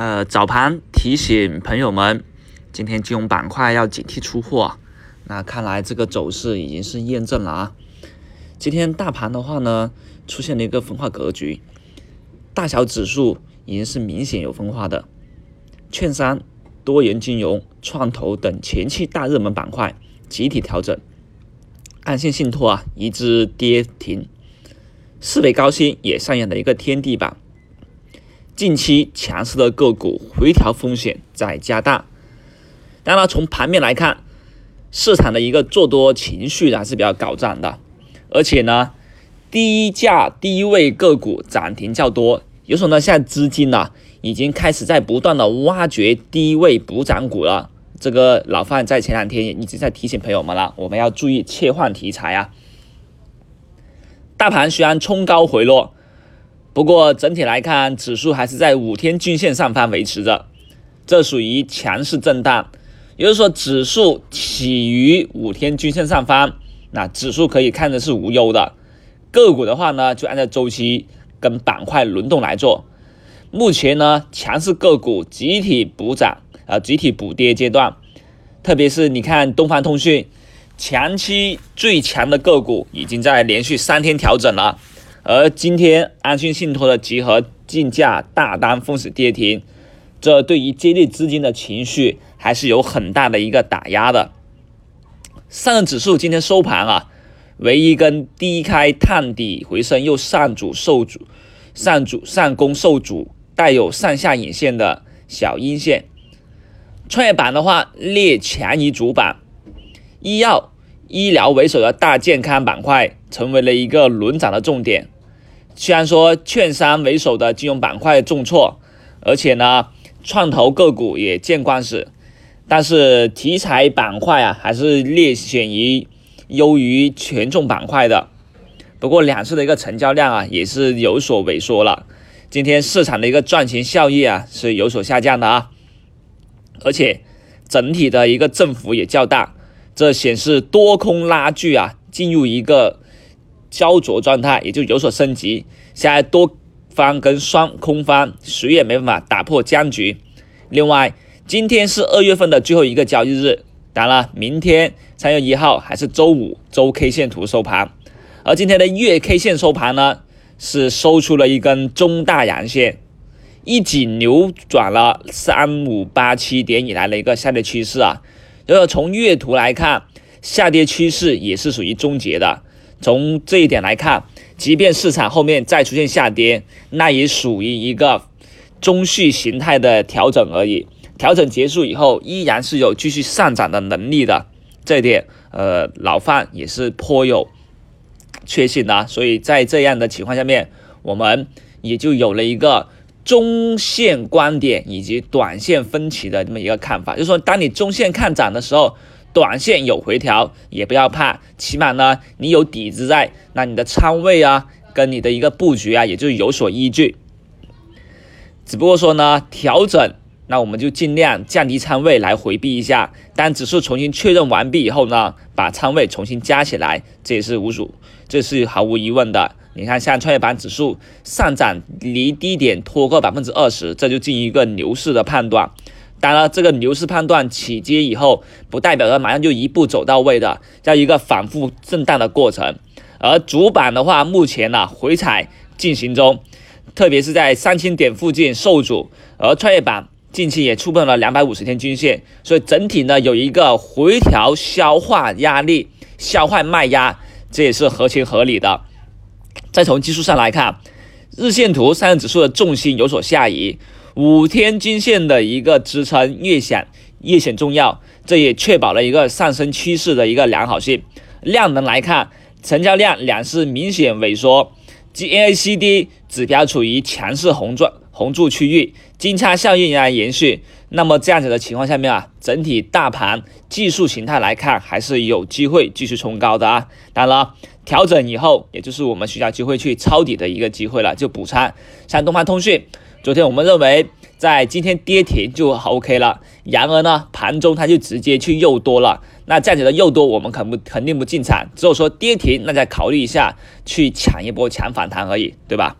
呃，早盘提醒朋友们，今天金融板块要警惕出货。那看来这个走势已经是验证了啊。今天大盘的话呢，出现了一个分化格局，大小指数已经是明显有分化的。券商、多元金融、创投等前期大热门板块集体调整，安信信托啊一只跌停，四维高新也上演了一个天地板。近期强势的个股回调风险在加大，当然从盘面来看，市场的一个做多情绪还是比较高涨的，而且呢，低价低位个股涨停较多，有时候呢，现在资金呢已经开始在不断的挖掘低位补涨股了。这个老范在前两天也一直在提醒朋友们了，我们要注意切换题材啊。大盘虽然冲高回落。不过整体来看，指数还是在五天均线上方维持着，这属于强势震荡。也就是说，指数起于五天均线上方，那指数可以看的是无忧的。个股的话呢，就按照周期跟板块轮动来做。目前呢，强势个股集体补涨，啊，集体补跌阶段。特别是你看东方通讯，前期最强的个股已经在连续三天调整了。而今天安信信托的集合竞价大单封死跌停，这对于接力资金的情绪还是有很大的一个打压的。上证指数今天收盘啊，唯一根低开探底回升，又上主受阻上主上攻受阻，带有上下影线的小阴线。创业板的话略强于主板，医药。医疗为首的大健康板块成为了一个轮涨的重点。虽然说券商为首的金融板块重挫，而且呢，创投个股也见光死，但是题材板块啊还是略显于优于权重板块的。不过两市的一个成交量啊也是有所萎缩了。今天市场的一个赚钱效益啊是有所下降的啊，而且整体的一个振幅也较大。这显示多空拉锯啊，进入一个焦灼状态，也就有所升级。现在多方跟双空方谁也没办法打破僵局。另外，今天是二月份的最后一个交易日，当然了，明天三月一号还是周五，周 K 线图收盘。而今天的月 K 线收盘呢，是收出了一根中大阳线，一举扭转了三五八七点以来的一个下跌趋势啊。要从月图来看，下跌趋势也是属于终结的。从这一点来看，即便市场后面再出现下跌，那也属于一个中续形态的调整而已。调整结束以后，依然是有继续上涨的能力的。这一点，呃，老范也是颇有确信的。所以在这样的情况下面，我们也就有了一个。中线观点以及短线分歧的这么一个看法，就是说，当你中线看涨的时候，短线有回调也不要怕，起码呢你有底子在，那你的仓位啊跟你的一个布局啊也就有所依据。只不过说呢，调整那我们就尽量降低仓位来回避一下，当指数重新确认完毕以后呢，把仓位重新加起来，这也是无属，这是毫无疑问的。你看，像创业板指数上涨离低点拖个百分之二十，这就进一个牛市的判断。当然，这个牛市判断起跌以后，不代表着马上就一步走到位的，要一个反复震荡的过程。而主板的话，目前呢回踩进行中，特别是在三千点附近受阻。而创业板近期也触碰了两百五十天均线，所以整体呢有一个回调消化压力、消化卖压，这也是合情合理的。再从技术上来看，日线图上证指数的重心有所下移，五天均线的一个支撑越显越显重要，这也确保了一个上升趋势的一个良好性。量能来看，成交量两市明显萎缩，GACD 指标处于强势红状红柱区域，金叉效应仍然延续。那么这样子的情况下面啊，整体大盘技术形态来看，还是有机会继续冲高的啊。当然了。调整以后，也就是我们需要机会去抄底的一个机会了，就补仓。像东方通讯，昨天我们认为在今天跌停就 OK 了，然而呢，盘中它就直接去诱多了。那这样子的诱多，我们肯不肯定不进场，只有说跌停，那再考虑一下去抢一波强反弹而已，对吧？